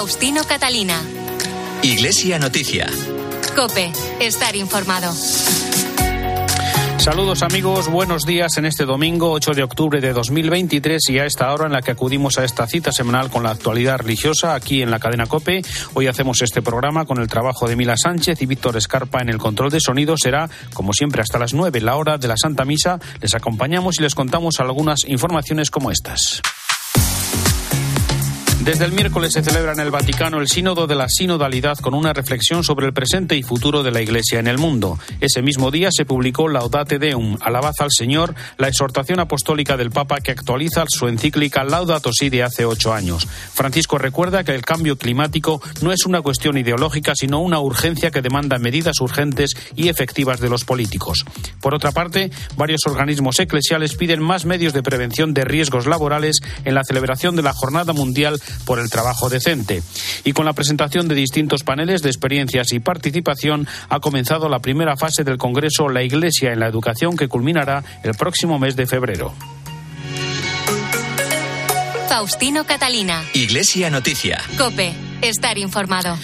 Faustino Catalina. Iglesia Noticia. Cope, estar informado. Saludos amigos, buenos días en este domingo 8 de octubre de 2023 y a esta hora en la que acudimos a esta cita semanal con la actualidad religiosa aquí en la cadena Cope. Hoy hacemos este programa con el trabajo de Mila Sánchez y Víctor Escarpa en el control de sonido. Será, como siempre, hasta las 9, la hora de la Santa Misa. Les acompañamos y les contamos algunas informaciones como estas. Desde el miércoles se celebra en el Vaticano el Sínodo de la Sinodalidad con una reflexión sobre el presente y futuro de la Iglesia en el mundo. Ese mismo día se publicó Laudate Deum, Alabaz al Señor, la exhortación apostólica del Papa que actualiza su encíclica Laudato Si de hace ocho años. Francisco recuerda que el cambio climático no es una cuestión ideológica, sino una urgencia que demanda medidas urgentes y efectivas de los políticos. Por otra parte, varios organismos eclesiales piden más medios de prevención de riesgos laborales en la celebración de la Jornada Mundial por el trabajo decente. Y con la presentación de distintos paneles de experiencias y participación ha comenzado la primera fase del Congreso La Iglesia en la Educación que culminará el próximo mes de febrero. Faustino Catalina. Iglesia Noticia. Cope, estar informado.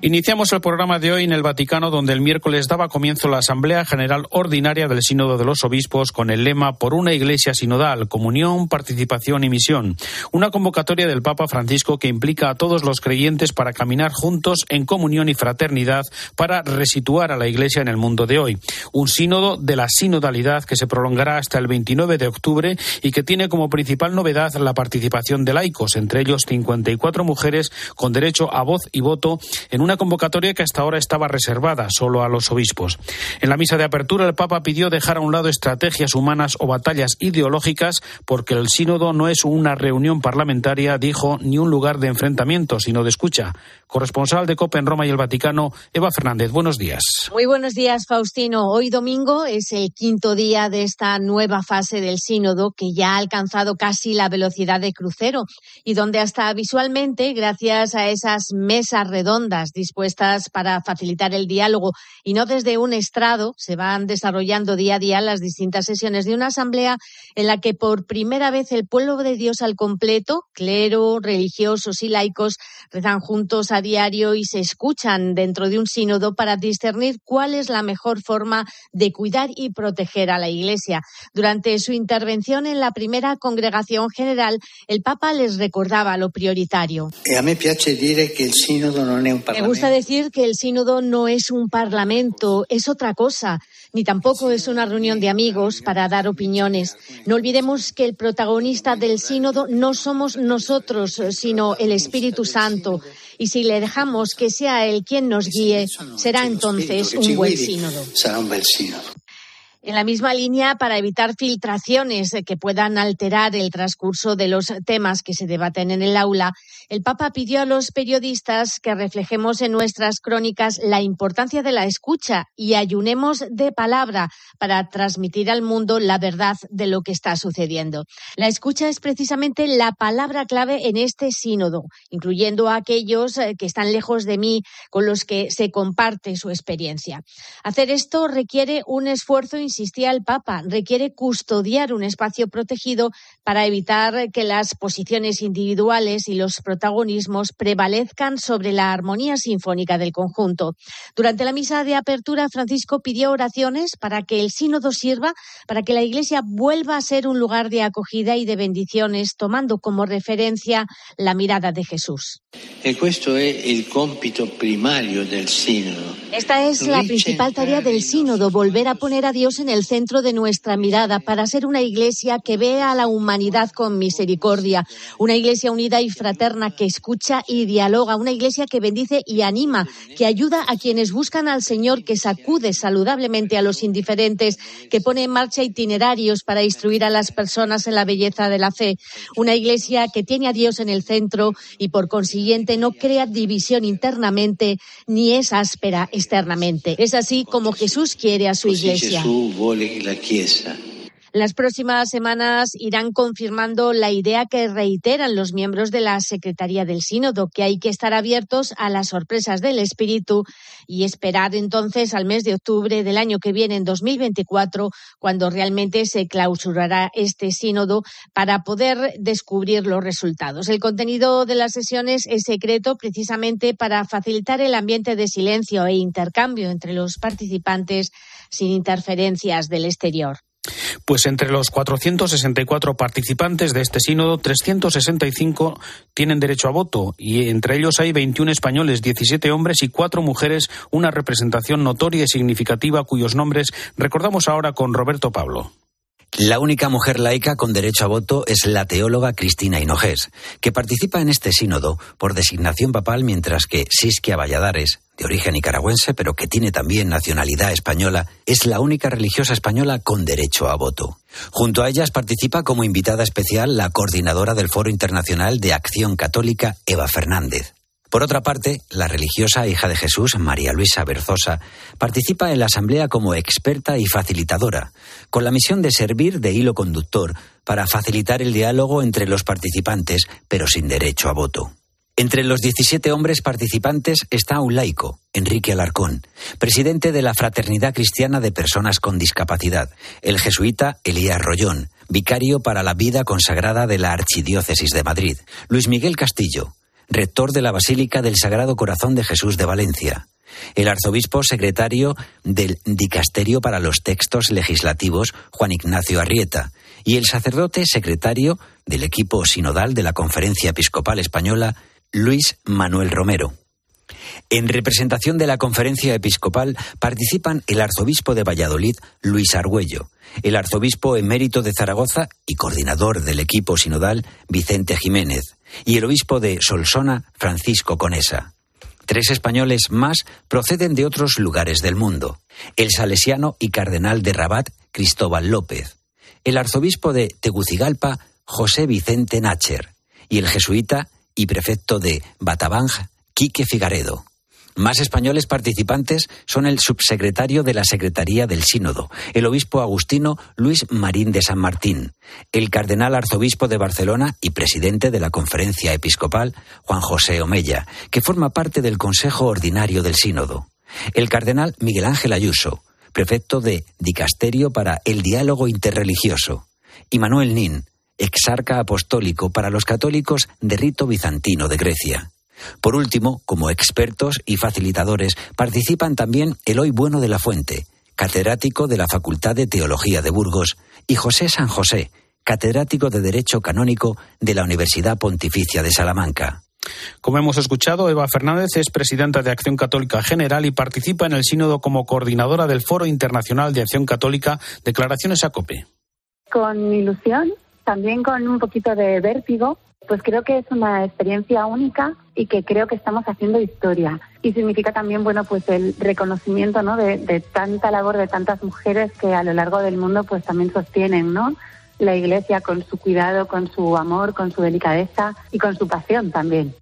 Iniciamos el programa de hoy en el Vaticano, donde el miércoles daba comienzo la Asamblea General Ordinaria del Sínodo de los Obispos con el lema Por una Iglesia sinodal, comunión, participación y misión. Una convocatoria del Papa Francisco que implica a todos los creyentes para caminar juntos en comunión y fraternidad para resituar a la Iglesia en el mundo de hoy. Un sínodo de la sinodalidad que se prolongará hasta el 29 de octubre y que tiene como principal novedad la participación de laicos, entre ellos 54 mujeres con derecho a voz y voto en un una convocatoria que hasta ahora estaba reservada solo a los obispos. En la misa de apertura, el Papa pidió dejar a un lado estrategias humanas o batallas ideológicas porque el sínodo no es una reunión parlamentaria, dijo, ni un lugar de enfrentamiento, sino de escucha. Corresponsal de COPE en Roma y el Vaticano, Eva Fernández, buenos días. Muy buenos días, Faustino. Hoy domingo es el quinto día de esta nueva fase del sínodo que ya ha alcanzado casi la velocidad de crucero y donde hasta visualmente, gracias a esas mesas redondas dispuestas para facilitar el diálogo y no desde un estrado, se van desarrollando día a día las distintas sesiones de una asamblea en la que por primera vez el pueblo de Dios al completo, clero, religiosos y laicos, rezan juntos a diario y se escuchan dentro de un sínodo para discernir cuál es la mejor forma de cuidar y proteger a la Iglesia. Durante su intervención en la primera congregación general, el Papa les recordaba lo prioritario. A me piace dire che il sinodo non è un Me gusta decir que el sínodo no es un parlamento, es otra cosa, ni tampoco es una reunión de amigos para dar opiniones. No olvidemos que el protagonista del sínodo no somos nosotros, sino el Espíritu Santo. Y si le dejamos que sea él quien nos guíe, será entonces un buen sínodo. Un bel sinodo. En la misma línea, para evitar filtraciones que puedan alterar el transcurso de los temas que se debaten en el aula, el Papa pidió a los periodistas que reflejemos en nuestras crónicas la importancia de la escucha y ayunemos de palabra para transmitir al mundo la verdad de lo que está sucediendo. La escucha es precisamente la palabra clave en este sínodo, incluyendo a aquellos eh, que están lejos de mí, con los que se comparte su experiencia. Hacer esto requiere un esfuerzo insistía el Papa, requiere custodiar un espacio protegido para evitar que las posiciones individuales y los protagonismos prevalezcan sobre la armonía sinfónica del conjunto. Durante la misa de apertura, Francisco pidió oraciones para que el sínodo sirva para que la Iglesia vuelva a ser un lugar de acogida y de bendiciones, tomando como referencia la mirada de Jesús. Esta es la principal tarea del sínodo, volver a poner a Dios en el centro de nuestra mirada para ser una iglesia que vea a la humanidad con misericordia, una iglesia unida y fraterna que escucha y dialoga, una iglesia que bendice y anima, que ayuda a quienes buscan al Señor, que sacude saludablemente a los indiferentes, que pone en marcha itinerarios para instruir a las personas en la belleza de la fe, una iglesia que tiene a Dios en el centro y por consiguiente no crea división internamente ni es áspera externamente. Es así como Jesús quiere a su iglesia. Las próximas semanas irán confirmando la idea que reiteran los miembros de la Secretaría del Sínodo, que hay que estar abiertos a las sorpresas del espíritu y esperar entonces al mes de octubre del año que viene, en 2024, cuando realmente se clausurará este sínodo para poder descubrir los resultados. El contenido de las sesiones es secreto precisamente para facilitar el ambiente de silencio e intercambio entre los participantes sin interferencias del exterior. Pues entre los 464 participantes de este sínodo, 365 tienen derecho a voto y entre ellos hay 21 españoles, 17 hombres y 4 mujeres, una representación notoria y significativa cuyos nombres recordamos ahora con Roberto Pablo. La única mujer laica con derecho a voto es la teóloga Cristina Hinojés, que participa en este sínodo por designación papal, mientras que Siskia Valladares, de origen nicaragüense, pero que tiene también nacionalidad española, es la única religiosa española con derecho a voto. Junto a ellas participa como invitada especial la coordinadora del Foro Internacional de Acción Católica, Eva Fernández. Por otra parte, la religiosa hija de Jesús, María Luisa Berzosa, participa en la Asamblea como experta y facilitadora, con la misión de servir de hilo conductor para facilitar el diálogo entre los participantes, pero sin derecho a voto. Entre los 17 hombres participantes está un laico, Enrique Alarcón, presidente de la Fraternidad Cristiana de Personas con Discapacidad, el jesuita Elías Rollón, vicario para la vida consagrada de la Archidiócesis de Madrid, Luis Miguel Castillo, rector de la Basílica del Sagrado Corazón de Jesús de Valencia, el arzobispo secretario del Dicasterio para los Textos Legislativos, Juan Ignacio Arrieta, y el sacerdote secretario del equipo sinodal de la Conferencia Episcopal Española, Luis Manuel Romero. En representación de la conferencia episcopal participan el arzobispo de Valladolid, Luis Argüello, el arzobispo emérito de Zaragoza y coordinador del equipo sinodal, Vicente Jiménez, y el obispo de Solsona, Francisco Conesa. Tres españoles más proceden de otros lugares del mundo. El salesiano y cardenal de Rabat, Cristóbal López. El arzobispo de Tegucigalpa, José Vicente Nacher. Y el jesuita y prefecto de Batabanj, Quique Figaredo. Más españoles participantes son el subsecretario de la Secretaría del Sínodo, el obispo agustino Luis Marín de San Martín, el cardenal arzobispo de Barcelona y presidente de la Conferencia Episcopal, Juan José Omella, que forma parte del Consejo Ordinario del Sínodo, el cardenal Miguel Ángel Ayuso, prefecto de Dicasterio para el Diálogo Interreligioso, y Manuel Nin, exarca apostólico para los católicos de rito bizantino de Grecia. Por último, como expertos y facilitadores, participan también Eloy Bueno de la Fuente, catedrático de la Facultad de Teología de Burgos, y José San José, catedrático de Derecho Canónico de la Universidad Pontificia de Salamanca. Como hemos escuchado, Eva Fernández es presidenta de Acción Católica General y participa en el sínodo como coordinadora del Foro Internacional de Acción Católica Declaraciones a COPE. Con ilusión, también con un poquito de vértigo, pues creo que es una experiencia única y que creo que estamos haciendo historia. Y significa también, bueno, pues el reconocimiento, ¿no? De, de, tanta labor de tantas mujeres que a lo largo del mundo, pues también sostienen, ¿no? La Iglesia con su cuidado, con su amor, con su delicadeza y con su pasión también.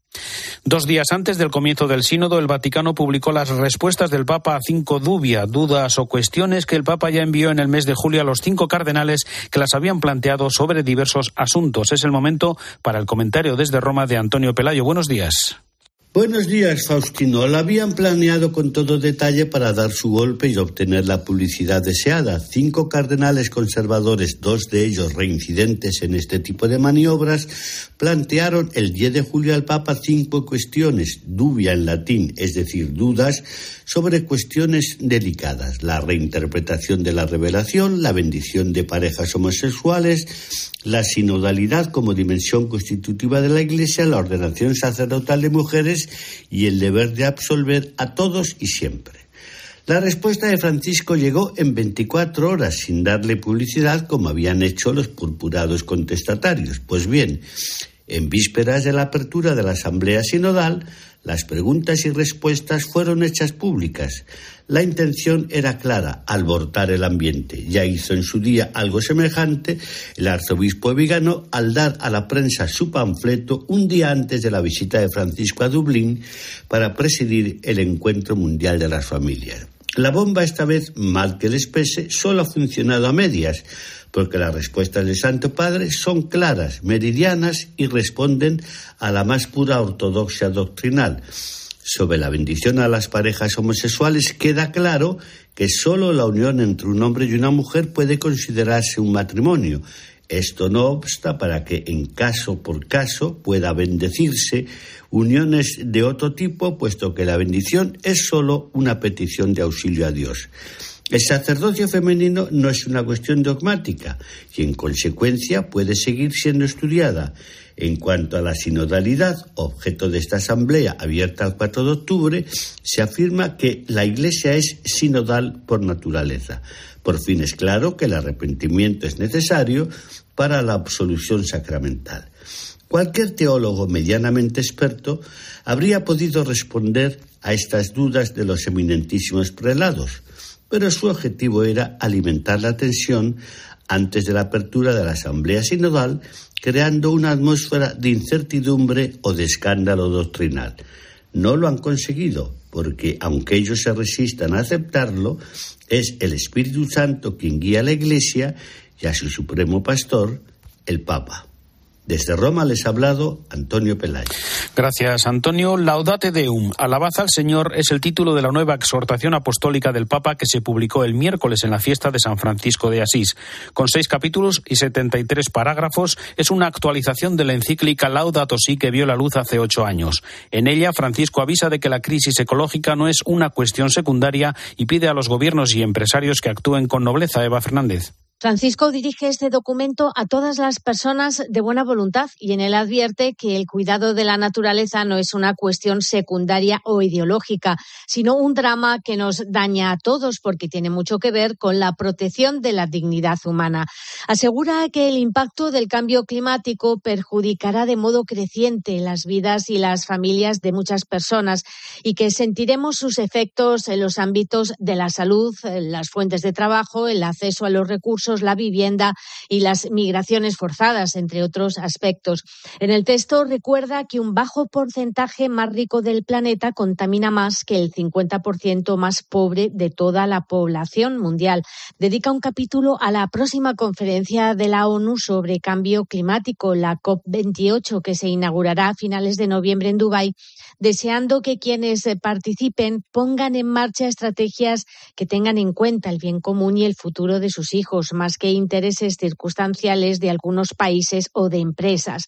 Dos días antes del comienzo del sínodo, el Vaticano publicó las respuestas del Papa a cinco dudas o cuestiones que el Papa ya envió en el mes de julio a los cinco cardenales que las habían planteado sobre diversos asuntos. Es el momento para el comentario desde Roma de Antonio Pelayo. Buenos días. Buenos días, Faustino. La habían planeado con todo detalle para dar su golpe y obtener la publicidad deseada. Cinco cardenales conservadores, dos de ellos reincidentes en este tipo de maniobras, plantearon el 10 de julio al Papa cinco cuestiones, dubia en latín, es decir, dudas, sobre cuestiones delicadas. La reinterpretación de la revelación, la bendición de parejas homosexuales, la sinodalidad como dimensión constitutiva de la Iglesia, la ordenación sacerdotal de mujeres y el deber de absolver a todos y siempre. La respuesta de Francisco llegó en 24 horas sin darle publicidad como habían hecho los purpurados contestatarios. Pues bien, en vísperas de la apertura de la Asamblea Sinodal, las preguntas y respuestas fueron hechas públicas. La intención era clara, albortar el ambiente. Ya hizo en su día algo semejante el arzobispo Vigano al dar a la prensa su panfleto un día antes de la visita de Francisco a Dublín para presidir el Encuentro Mundial de las Familias. La bomba esta vez, mal que les pese, solo ha funcionado a medias, porque las respuestas del Santo Padre son claras, meridianas y responden a la más pura ortodoxia doctrinal. Sobre la bendición a las parejas homosexuales queda claro que solo la unión entre un hombre y una mujer puede considerarse un matrimonio. Esto no obsta para que en caso por caso pueda bendecirse uniones de otro tipo, puesto que la bendición es solo una petición de auxilio a Dios. El sacerdocio femenino no es una cuestión dogmática y en consecuencia puede seguir siendo estudiada. En cuanto a la sinodalidad, objeto de esta asamblea abierta el 4 de octubre, se afirma que la Iglesia es sinodal por naturaleza. Por fin es claro que el arrepentimiento es necesario para la absolución sacramental. Cualquier teólogo medianamente experto habría podido responder a estas dudas de los eminentísimos prelados, pero su objetivo era alimentar la tensión antes de la apertura de la Asamblea Sinodal, creando una atmósfera de incertidumbre o de escándalo doctrinal. No lo han conseguido, porque aunque ellos se resistan a aceptarlo, es el Espíritu Santo quien guía a la Iglesia y a su supremo pastor, el Papa. Desde Roma les ha hablado Antonio Pelayo. Gracias, Antonio. Laudate Deum, alabad al Señor, es el título de la nueva exhortación apostólica del Papa que se publicó el miércoles en la fiesta de San Francisco de Asís. Con seis capítulos y setenta y tres parágrafos, es una actualización de la encíclica Laudato Si que vio la luz hace ocho años. En ella, Francisco avisa de que la crisis ecológica no es una cuestión secundaria y pide a los gobiernos y empresarios que actúen con nobleza. Eva Fernández. Francisco dirige este documento a todas las personas de buena voluntad y en él advierte que el cuidado de la naturaleza no es una cuestión secundaria o ideológica, sino un drama que nos daña a todos porque tiene mucho que ver con la protección de la dignidad humana. Asegura que el impacto del cambio climático perjudicará de modo creciente las vidas y las familias de muchas personas y que sentiremos sus efectos en los ámbitos de la salud, las fuentes de trabajo, el acceso a los recursos la vivienda y las migraciones forzadas, entre otros aspectos. En el texto recuerda que un bajo porcentaje más rico del planeta contamina más que el 50% más pobre de toda la población mundial. Dedica un capítulo a la próxima conferencia de la ONU sobre cambio climático, la COP28, que se inaugurará a finales de noviembre en Dubái deseando que quienes participen pongan en marcha estrategias que tengan en cuenta el bien común y el futuro de sus hijos, más que intereses circunstanciales de algunos países o de empresas.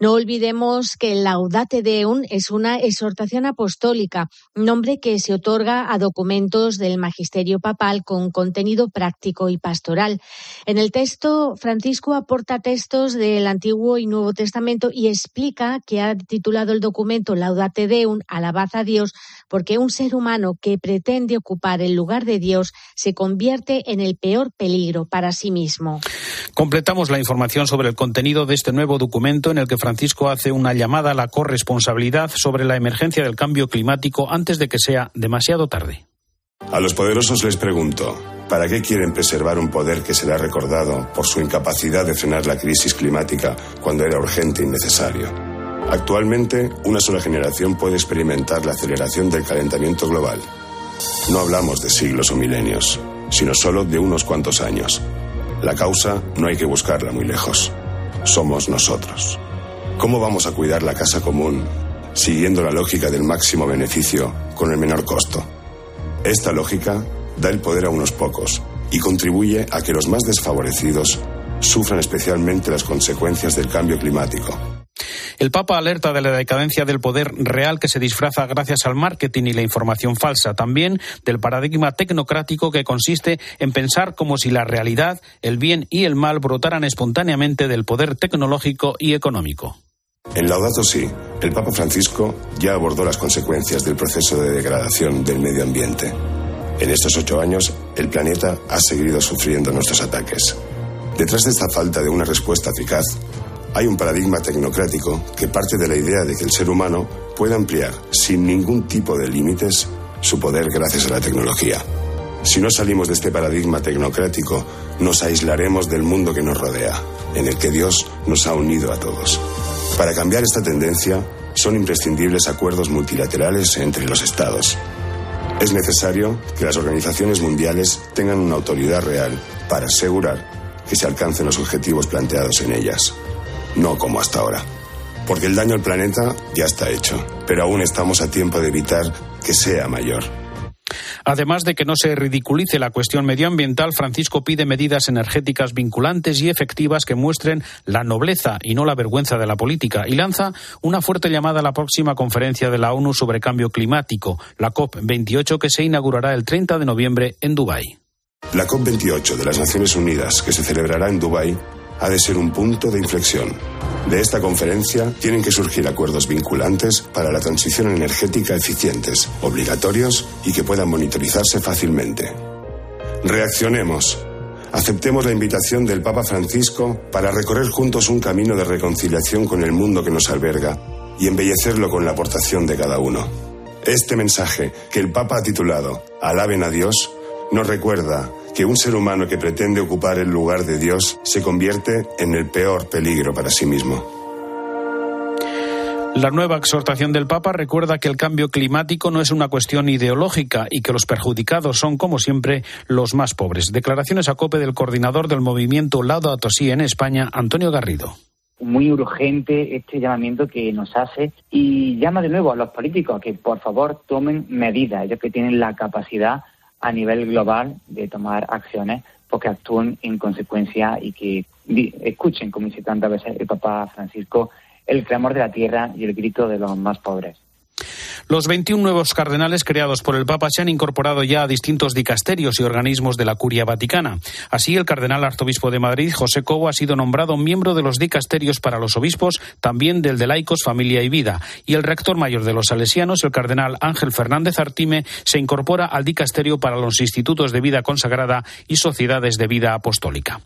No olvidemos que el Laudate Deum es una exhortación apostólica, nombre que se otorga a documentos del magisterio papal con contenido práctico y pastoral. En el texto, Francisco aporta textos del Antiguo y Nuevo Testamento y explica que ha titulado el documento Laudate un alabad a Dios, porque un ser humano que pretende ocupar el lugar de Dios se convierte en el peor peligro para sí mismo. Completamos la información sobre el contenido de este nuevo documento en el que Francisco hace una llamada a la corresponsabilidad sobre la emergencia del cambio climático antes de que sea demasiado tarde. A los poderosos les pregunto, ¿para qué quieren preservar un poder que será recordado por su incapacidad de frenar la crisis climática cuando era urgente y necesario? Actualmente, una sola generación puede experimentar la aceleración del calentamiento global. No hablamos de siglos o milenios, sino solo de unos cuantos años. La causa no hay que buscarla muy lejos. Somos nosotros. ¿Cómo vamos a cuidar la casa común siguiendo la lógica del máximo beneficio con el menor costo? Esta lógica da el poder a unos pocos y contribuye a que los más desfavorecidos sufran especialmente las consecuencias del cambio climático el Papa alerta de la decadencia del poder real que se disfraza gracias al marketing y la información falsa, también del paradigma tecnocrático que consiste en pensar como si la realidad, el bien y el mal brotaran espontáneamente del poder tecnológico y económico. En Laudato Si, el Papa Francisco ya abordó las consecuencias del proceso de degradación del medio ambiente. En estos ocho años, el planeta ha seguido sufriendo nuestros ataques. Detrás de esta falta de una respuesta eficaz hay un paradigma tecnocrático que parte de la idea de que el ser humano puede ampliar sin ningún tipo de límites su poder gracias a la tecnología. Si no salimos de este paradigma tecnocrático, nos aislaremos del mundo que nos rodea, en el que Dios nos ha unido a todos. Para cambiar esta tendencia, son imprescindibles acuerdos multilaterales entre los estados. Es necesario que las organizaciones mundiales tengan una autoridad real para asegurar que se alcancen los objetivos planteados en ellas, no como hasta ahora. Porque el daño al planeta ya está hecho, pero aún estamos a tiempo de evitar que sea mayor. Además de que no se ridiculice la cuestión medioambiental, Francisco pide medidas energéticas vinculantes y efectivas que muestren la nobleza y no la vergüenza de la política y lanza una fuerte llamada a la próxima conferencia de la ONU sobre cambio climático, la COP28, que se inaugurará el 30 de noviembre en Dubái. La COP28 de las Naciones Unidas, que se celebrará en Dubái, ha de ser un punto de inflexión. De esta conferencia tienen que surgir acuerdos vinculantes para la transición energética eficientes, obligatorios y que puedan monitorizarse fácilmente. Reaccionemos. Aceptemos la invitación del Papa Francisco para recorrer juntos un camino de reconciliación con el mundo que nos alberga y embellecerlo con la aportación de cada uno. Este mensaje que el Papa ha titulado Alaben a Dios nos recuerda que un ser humano que pretende ocupar el lugar de Dios se convierte en el peor peligro para sí mismo. La nueva exhortación del Papa recuerda que el cambio climático no es una cuestión ideológica y que los perjudicados son, como siempre, los más pobres. Declaraciones a cope del coordinador del movimiento Laudato Si en España, Antonio Garrido muy urgente este llamamiento que nos hace y llama de nuevo a los políticos a que por favor tomen medidas, ellos que tienen la capacidad a nivel global de tomar acciones porque actúen en consecuencia y que escuchen, como dice tantas veces el Papa Francisco, el clamor de la tierra y el grito de los más pobres. Los 21 nuevos cardenales creados por el Papa se han incorporado ya a distintos dicasterios y organismos de la Curia Vaticana. Así, el cardenal arzobispo de Madrid, José Cobo, ha sido nombrado miembro de los dicasterios para los obispos, también del de laicos, familia y vida. Y el rector mayor de los salesianos, el cardenal Ángel Fernández Artime, se incorpora al dicasterio para los institutos de vida consagrada y sociedades de vida apostólica.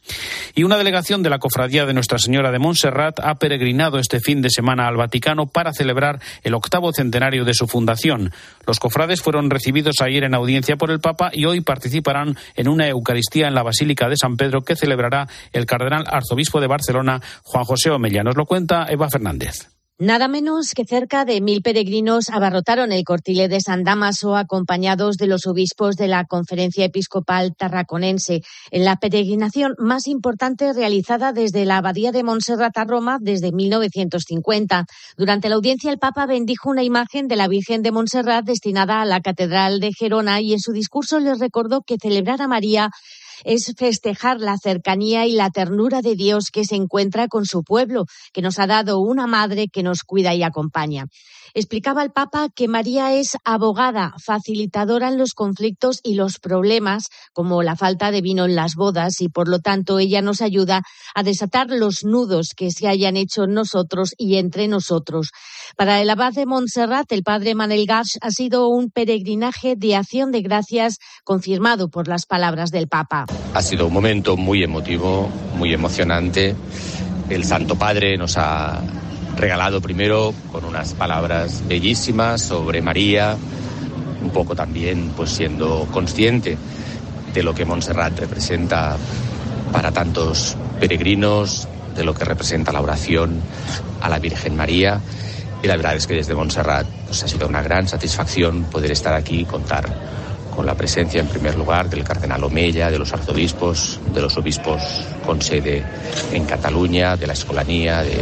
Y una delegación de la Cofradía de Nuestra Señora de Montserrat ha peregrinado este fin de semana al Vaticano para celebrar el octavo centenario de su fundación. Los cofrades fueron recibidos ayer en audiencia por el Papa y hoy participarán en una Eucaristía en la Basílica de San Pedro que celebrará el cardenal arzobispo de Barcelona, Juan José Omella. Nos lo cuenta Eva Fernández. Nada menos que cerca de mil peregrinos abarrotaron el cortile de San Damaso acompañados de los obispos de la Conferencia Episcopal Tarraconense, en la peregrinación más importante realizada desde la Abadía de Montserrat a Roma desde 1950. Durante la audiencia, el Papa bendijo una imagen de la Virgen de Montserrat destinada a la Catedral de Gerona y en su discurso les recordó que celebrar a María es festejar la cercanía y la ternura de Dios que se encuentra con su pueblo, que nos ha dado una madre que nos cuida y acompaña. Explicaba el Papa que María es abogada, facilitadora en los conflictos y los problemas, como la falta de vino en las bodas, y por lo tanto ella nos ayuda a desatar los nudos que se hayan hecho nosotros y entre nosotros. Para el abad de Montserrat, el padre Manel Gars ha sido un peregrinaje de acción de gracias confirmado por las palabras del Papa. Ha sido un momento muy emotivo, muy emocionante. El Santo Padre nos ha regalado primero con unas palabras bellísimas sobre María, un poco también pues siendo consciente de lo que Montserrat representa para tantos peregrinos, de lo que representa la oración a la Virgen María. Y la verdad es que desde Montserrat pues, ha sido una gran satisfacción poder estar aquí y contar con la presencia en primer lugar del cardenal Omella, de los arzobispos, de los obispos con sede en Cataluña, de la escolanía, de,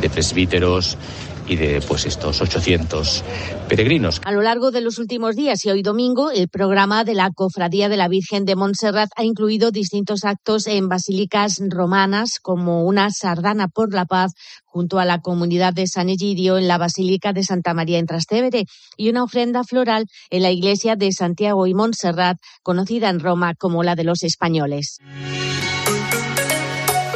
de presbíteros y de pues estos 800 peregrinos. A lo largo de los últimos días y hoy domingo, el programa de la Cofradía de la Virgen de Montserrat ha incluido distintos actos en basílicas romanas, como una sardana por la paz junto a la comunidad de San Egidio en la Basílica de Santa María en Trastevere y una ofrenda floral en la iglesia de Santiago y Montserrat, conocida en Roma como la de los españoles.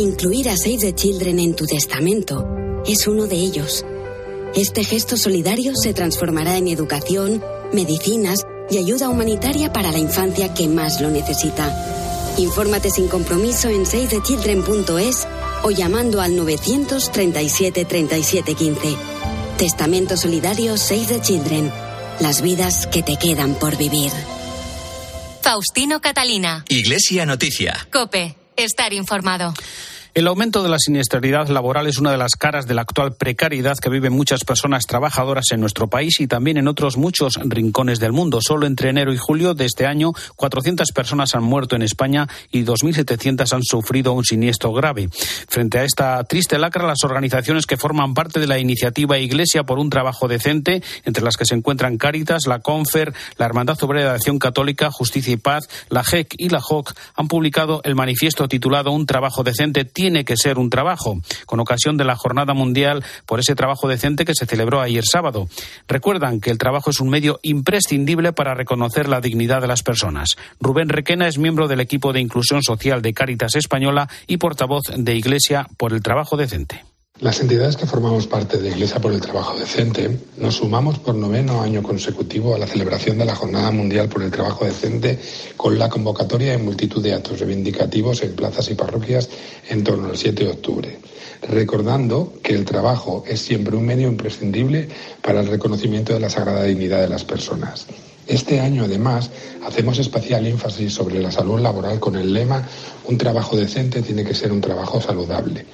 Incluir a Save the Children en tu testamento es uno de ellos. Este gesto solidario se transformará en educación, medicinas y ayuda humanitaria para la infancia que más lo necesita. Infórmate sin compromiso en savethechildren.es o llamando al 937 37 15. Testamento Solidario Save the Children. Las vidas que te quedan por vivir. Faustino Catalina. Iglesia Noticia. Cope. Estar informado. El aumento de la siniestralidad laboral es una de las caras de la actual precariedad que viven muchas personas trabajadoras en nuestro país y también en otros muchos rincones del mundo. Solo entre enero y julio de este año, 400 personas han muerto en España y 2.700 han sufrido un siniestro grave. Frente a esta triste lacra, las organizaciones que forman parte de la iniciativa Iglesia por un trabajo decente, entre las que se encuentran Cáritas, la Confer, la Hermandad Obrera de Acción Católica, Justicia y Paz, la JEC y la JOC, han publicado el manifiesto titulado Un trabajo decente tiene que ser un trabajo, con ocasión de la Jornada Mundial por ese trabajo decente que se celebró ayer sábado. Recuerdan que el trabajo es un medio imprescindible para reconocer la dignidad de las personas. Rubén Requena es miembro del equipo de inclusión social de Cáritas Española y portavoz de Iglesia por el trabajo decente. Las entidades que formamos parte de Iglesia por el Trabajo Decente nos sumamos por noveno año consecutivo a la celebración de la Jornada Mundial por el Trabajo Decente con la convocatoria de multitud de actos reivindicativos en plazas y parroquias en torno al 7 de octubre, recordando que el trabajo es siempre un medio imprescindible para el reconocimiento de la sagrada dignidad de las personas. Este año, además, hacemos especial énfasis sobre la salud laboral con el lema Un trabajo decente tiene que ser un trabajo saludable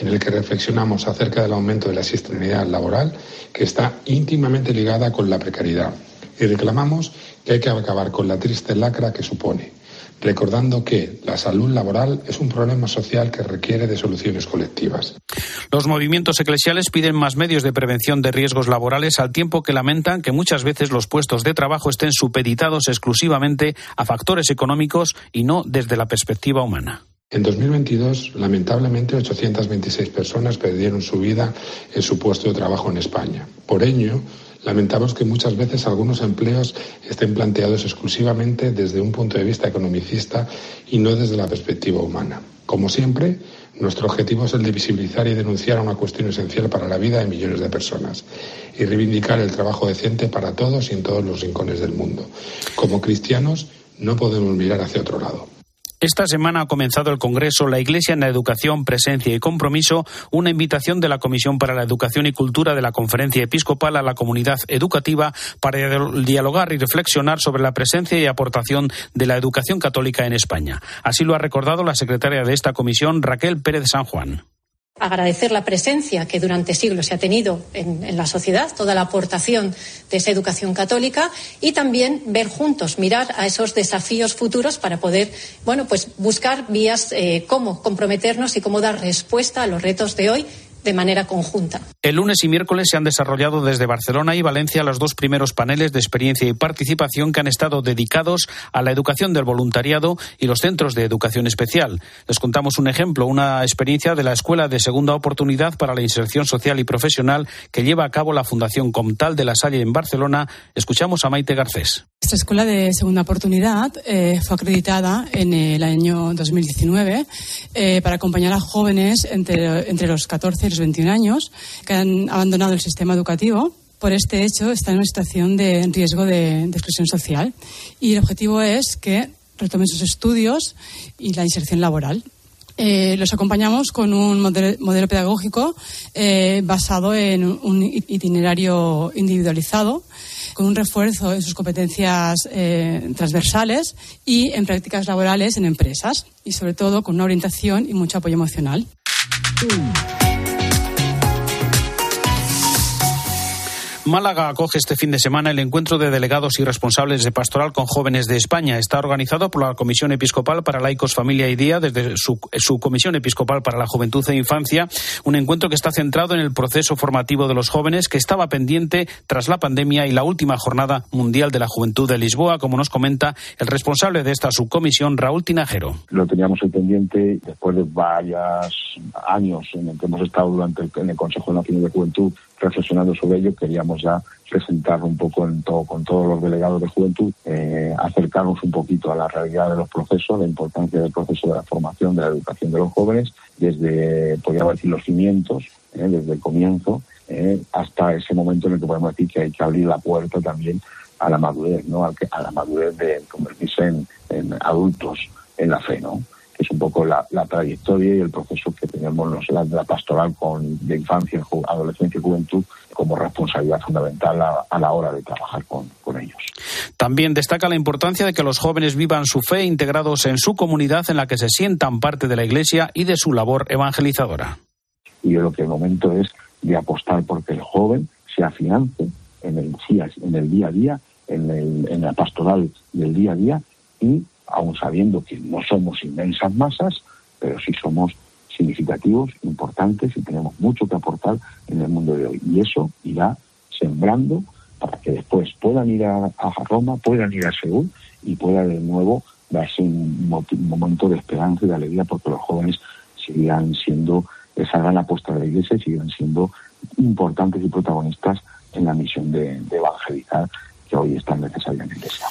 en el que reflexionamos acerca del aumento de la siniestralidad laboral que está íntimamente ligada con la precariedad y reclamamos que hay que acabar con la triste lacra que supone, recordando que la salud laboral es un problema social que requiere de soluciones colectivas. Los movimientos eclesiales piden más medios de prevención de riesgos laborales al tiempo que lamentan que muchas veces los puestos de trabajo estén supeditados exclusivamente a factores económicos y no desde la perspectiva humana. En 2022, lamentablemente, 826 personas perdieron su vida en su puesto de trabajo en España. Por ello, lamentamos que muchas veces algunos empleos estén planteados exclusivamente desde un punto de vista economicista y no desde la perspectiva humana. Como siempre, nuestro objetivo es el de visibilizar y denunciar una cuestión esencial para la vida de millones de personas y reivindicar el trabajo decente para todos y en todos los rincones del mundo. Como cristianos, no podemos mirar hacia otro lado. Esta semana ha comenzado el Congreso La Iglesia en la Educación, Presencia y Compromiso, una invitación de la Comisión para la Educación y Cultura de la Conferencia Episcopal a la comunidad educativa para dialogar y reflexionar sobre la presencia y aportación de la educación católica en España. Así lo ha recordado la secretaria de esta comisión, Raquel Pérez San Juan agradecer la presencia que durante siglos se ha tenido en, la sociedad, toda la aportación de esa educación católica y también ver juntos, mirar a esos desafíos futuros para poder, bueno, pues buscar vías eh, cómo comprometernos y cómo dar respuesta a los retos de hoy de manera conjunta. El lunes y miércoles se han desarrollado desde Barcelona y Valencia los dos primeros paneles de experiencia y participación que han estado dedicados a la educación del voluntariado y los centros de educación especial. Les contamos un ejemplo, una experiencia de la Escuela de Segunda Oportunidad para la Inserción Social y Profesional que lleva a cabo la Fundación Comtal de la Salle en Barcelona. Escuchamos a Maite Garcés. Esta escuela de segunda oportunidad eh, fue acreditada en el año 2019 eh, para acompañar a jóvenes entre, entre los 14 y los 21 años que han abandonado el sistema educativo. Por este hecho, están en una situación de riesgo de, exclusión social. Y el objetivo es que retomen sus estudios y la inserción laboral. Eh, los acompañamos con un modelo, pedagógico basado en un itinerario individualizado con un refuerzo en sus competencias eh, transversales y en prácticas laborales en empresas y sobre todo con una orientación y mucho apoyo emocional. Málaga acoge este fin de semana el encuentro de delegados y responsables de pastoral con jóvenes de España. Está organizado por la Comisión Episcopal para Laicos, Familia y Día, desde su, Comisión Episcopal para la Juventud e Infancia. Un encuentro que está centrado en el proceso formativo de los jóvenes que estaba pendiente tras la pandemia y la última jornada mundial de la juventud de Lisboa, como nos comenta el responsable de esta subcomisión, Raúl Tinajero. Lo teníamos pendiente después de varios años en el que hemos estado durante en el Consejo Nacional de Juventud reflexionando sobre ello, queríamos ya presentarlo un poco en todo, con todos los delegados de juventud, eh, acercarnos un poquito a la realidad de los procesos, la importancia del proceso de la formación, de la educación de los jóvenes, desde, podríamos decir, los cimientos, eh, desde el comienzo, eh, hasta ese momento en el que podemos decir que hay que abrir la puerta también a la madurez, ¿no? A, la madurez de convertirse en, adultos en la fe, ¿no? Que es un poco la, trayectoria y el proceso que tenemos los, la, la pastoral con, de infancia, adolescencia y juventud como responsabilidad fundamental a, la hora de trabajar con, con, ellos. También destaca la importancia de que los jóvenes vivan su fe integrados en su comunidad en la que se sientan parte de la Iglesia y de su labor evangelizadora. Y yo lo que el momento es de apostar porque el joven se afiance en el, en el día a día, en, el, en la pastoral del día a día y aun sabiendo que no somos inmensas masas, pero sí somos significativos, importantes y tenemos mucho que aportar en el mundo de hoy. Y eso irá sembrando para que después puedan ir a, Roma, puedan ir a Seúl y pueda de nuevo darse un, momento de esperanza y de alegría porque los jóvenes sigan siendo esa gran apuesta de la Iglesia y sigan siendo importantes y protagonistas en la misión de, evangelizar que hoy es tan necesaria en Iglesia.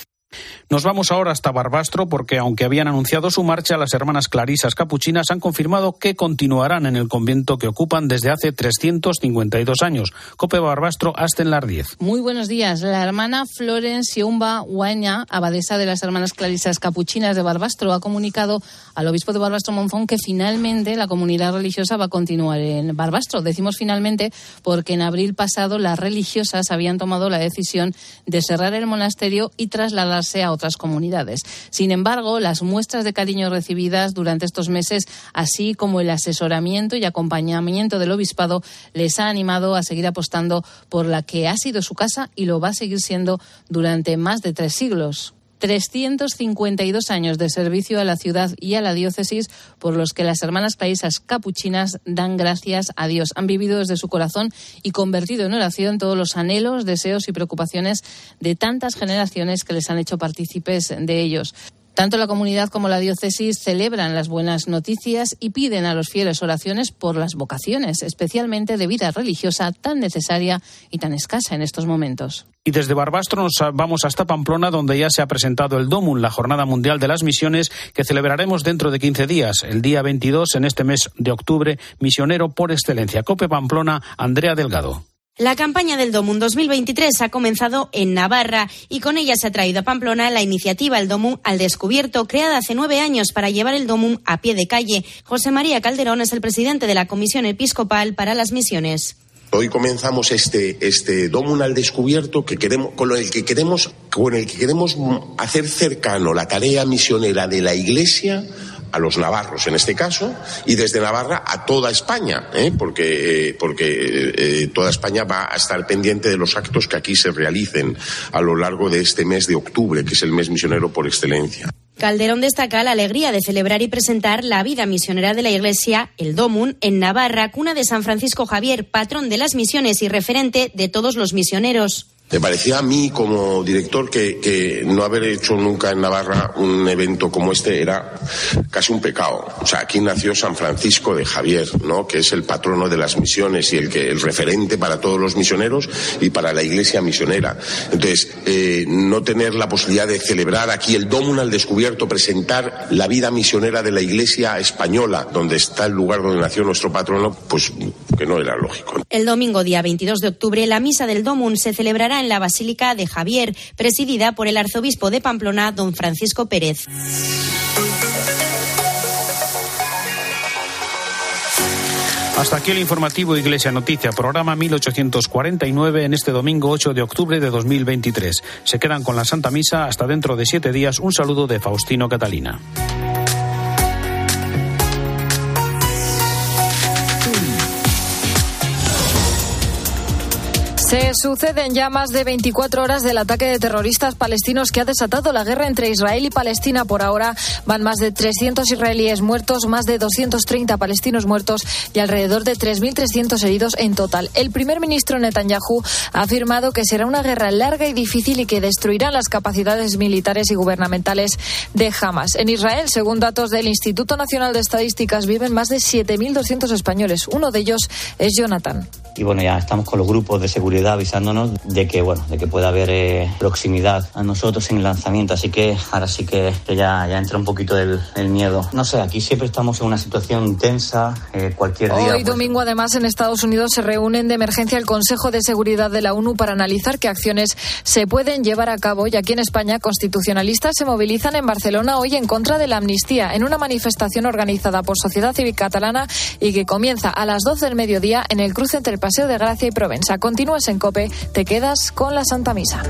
Nos vamos ahora hasta Barbastro porque aunque habían anunciado su marcha, las hermanas clarisas capuchinas han confirmado que continuarán en el convento que ocupan desde hace 352 años. Cope Barbastro, hasta en las 10. Muy buenos días. La hermana Florence Umba Huaña, abadesa de las hermanas clarisas capuchinas de Barbastro, ha comunicado al obispo de Barbastro Monzón que finalmente la comunidad religiosa va a continuar en Barbastro. Decimos finalmente porque en abril pasado las religiosas habían tomado la decisión de cerrar el monasterio y trasladarse a otras comunidades. Sin embargo, las muestras de cariño recibidas durante estos meses, así como el asesoramiento y acompañamiento del obispado, les ha animado a seguir apostando por la que ha sido su casa y lo va a seguir siendo durante más de tres siglos. 352 años de servicio a la ciudad y a la diócesis por los que las hermanas paisas capuchinas dan gracias a Dios. Han vivido desde su corazón y convertido en oración todos los anhelos, deseos y preocupaciones de tantas generaciones que les han hecho partícipes de ellos. Tanto la comunidad como la diócesis celebran las buenas noticias y piden a los fieles oraciones por las vocaciones, especialmente de vida religiosa tan necesaria y tan escasa en estos momentos. Y desde Barbastro nos vamos hasta Pamplona, donde ya se ha presentado el DOMUN, la Jornada Mundial de las Misiones, que celebraremos dentro de 15 días, el día 22 en este mes de octubre, misionero por excelencia. Cope Pamplona, Andrea Delgado. La campaña del DOMUN 2023 ha comenzado en Navarra y con ella se ha traído a Pamplona la iniciativa El DOMUN al Descubierto, creada hace nueve años para llevar el DOMUN a pie de calle. José María Calderón es el presidente de la Comisión Episcopal para las Misiones. Hoy comenzamos este, este DOMUN al descubierto que queremos, con el que queremos, con el que queremos hacer cercano la tarea misionera de la Iglesia a los navarros en este caso y desde Navarra a toda España, ¿eh? porque, eh, porque eh, toda España va a estar pendiente de los actos que aquí se realicen a lo largo de este mes de octubre, que es el mes misionero por excelencia. Calderón destaca la alegría de celebrar y presentar la vida misionera de la Iglesia, el DOMUN, en Navarra, cuna de San Francisco Javier, patrón de las misiones y referente de todos los misioneros. Me parecía a mí como director que, no haber hecho nunca en Navarra un evento como este era casi un pecado. O sea, aquí nació San Francisco de Javier, ¿no? Que es el patrono de las misiones y el que el referente para todos los misioneros y para la iglesia misionera. Entonces, eh, no tener la posibilidad de celebrar aquí el Dómuna al descubierto, presentar la vida misionera de la iglesia española, donde está el lugar donde nació nuestro patrono, pues que no era lógico. El domingo día 22 de octubre, la misa del Domun se celebrará en la Basílica de Javier, presidida por el arzobispo de Pamplona, don Francisco Pérez. Hasta aquí el informativo Iglesia Noticia, programa 1849 en este domingo 8 de octubre de 2023. Se quedan con la Santa Misa hasta dentro de siete días. Un saludo de Faustino Catalina. Se suceden ya más de 24 horas del ataque de terroristas palestinos que ha desatado la guerra entre Israel y Palestina. Por ahora van más de 300 israelíes muertos, más de 230 palestinos muertos y alrededor de 3.300 heridos en total. El primer ministro Netanyahu ha afirmado que será una guerra larga y difícil y que destruirá las capacidades militares y gubernamentales de Hamas. En Israel, según datos del Instituto Nacional de Estadísticas, viven más de 7.200 españoles. Uno de ellos es Jonathan. Y bueno, ya estamos con los grupos de seguridad seguridad avisándonos de que, bueno, de que pueda haber eh, proximidad a nosotros en el lanzamiento. Así que ahora sí que, ya, ya entra un poquito el, miedo. No sé, aquí siempre estamos en una situación tensa, eh, cualquier día. Hoy pues domingo, además, en Estados Unidos se reúnen de emergencia el Consejo de Seguridad de la ONU para analizar qué acciones se pueden llevar a cabo. Y aquí en España, constitucionalistas se movilizan en Barcelona hoy en contra de la amnistía, en una manifestación organizada por Sociedad Civil Catalana y que comienza a las 12 del mediodía en el cruce entre el Paseo de Gracia y Provenza. Continúas en COPE, te quedas con la Santa Misa.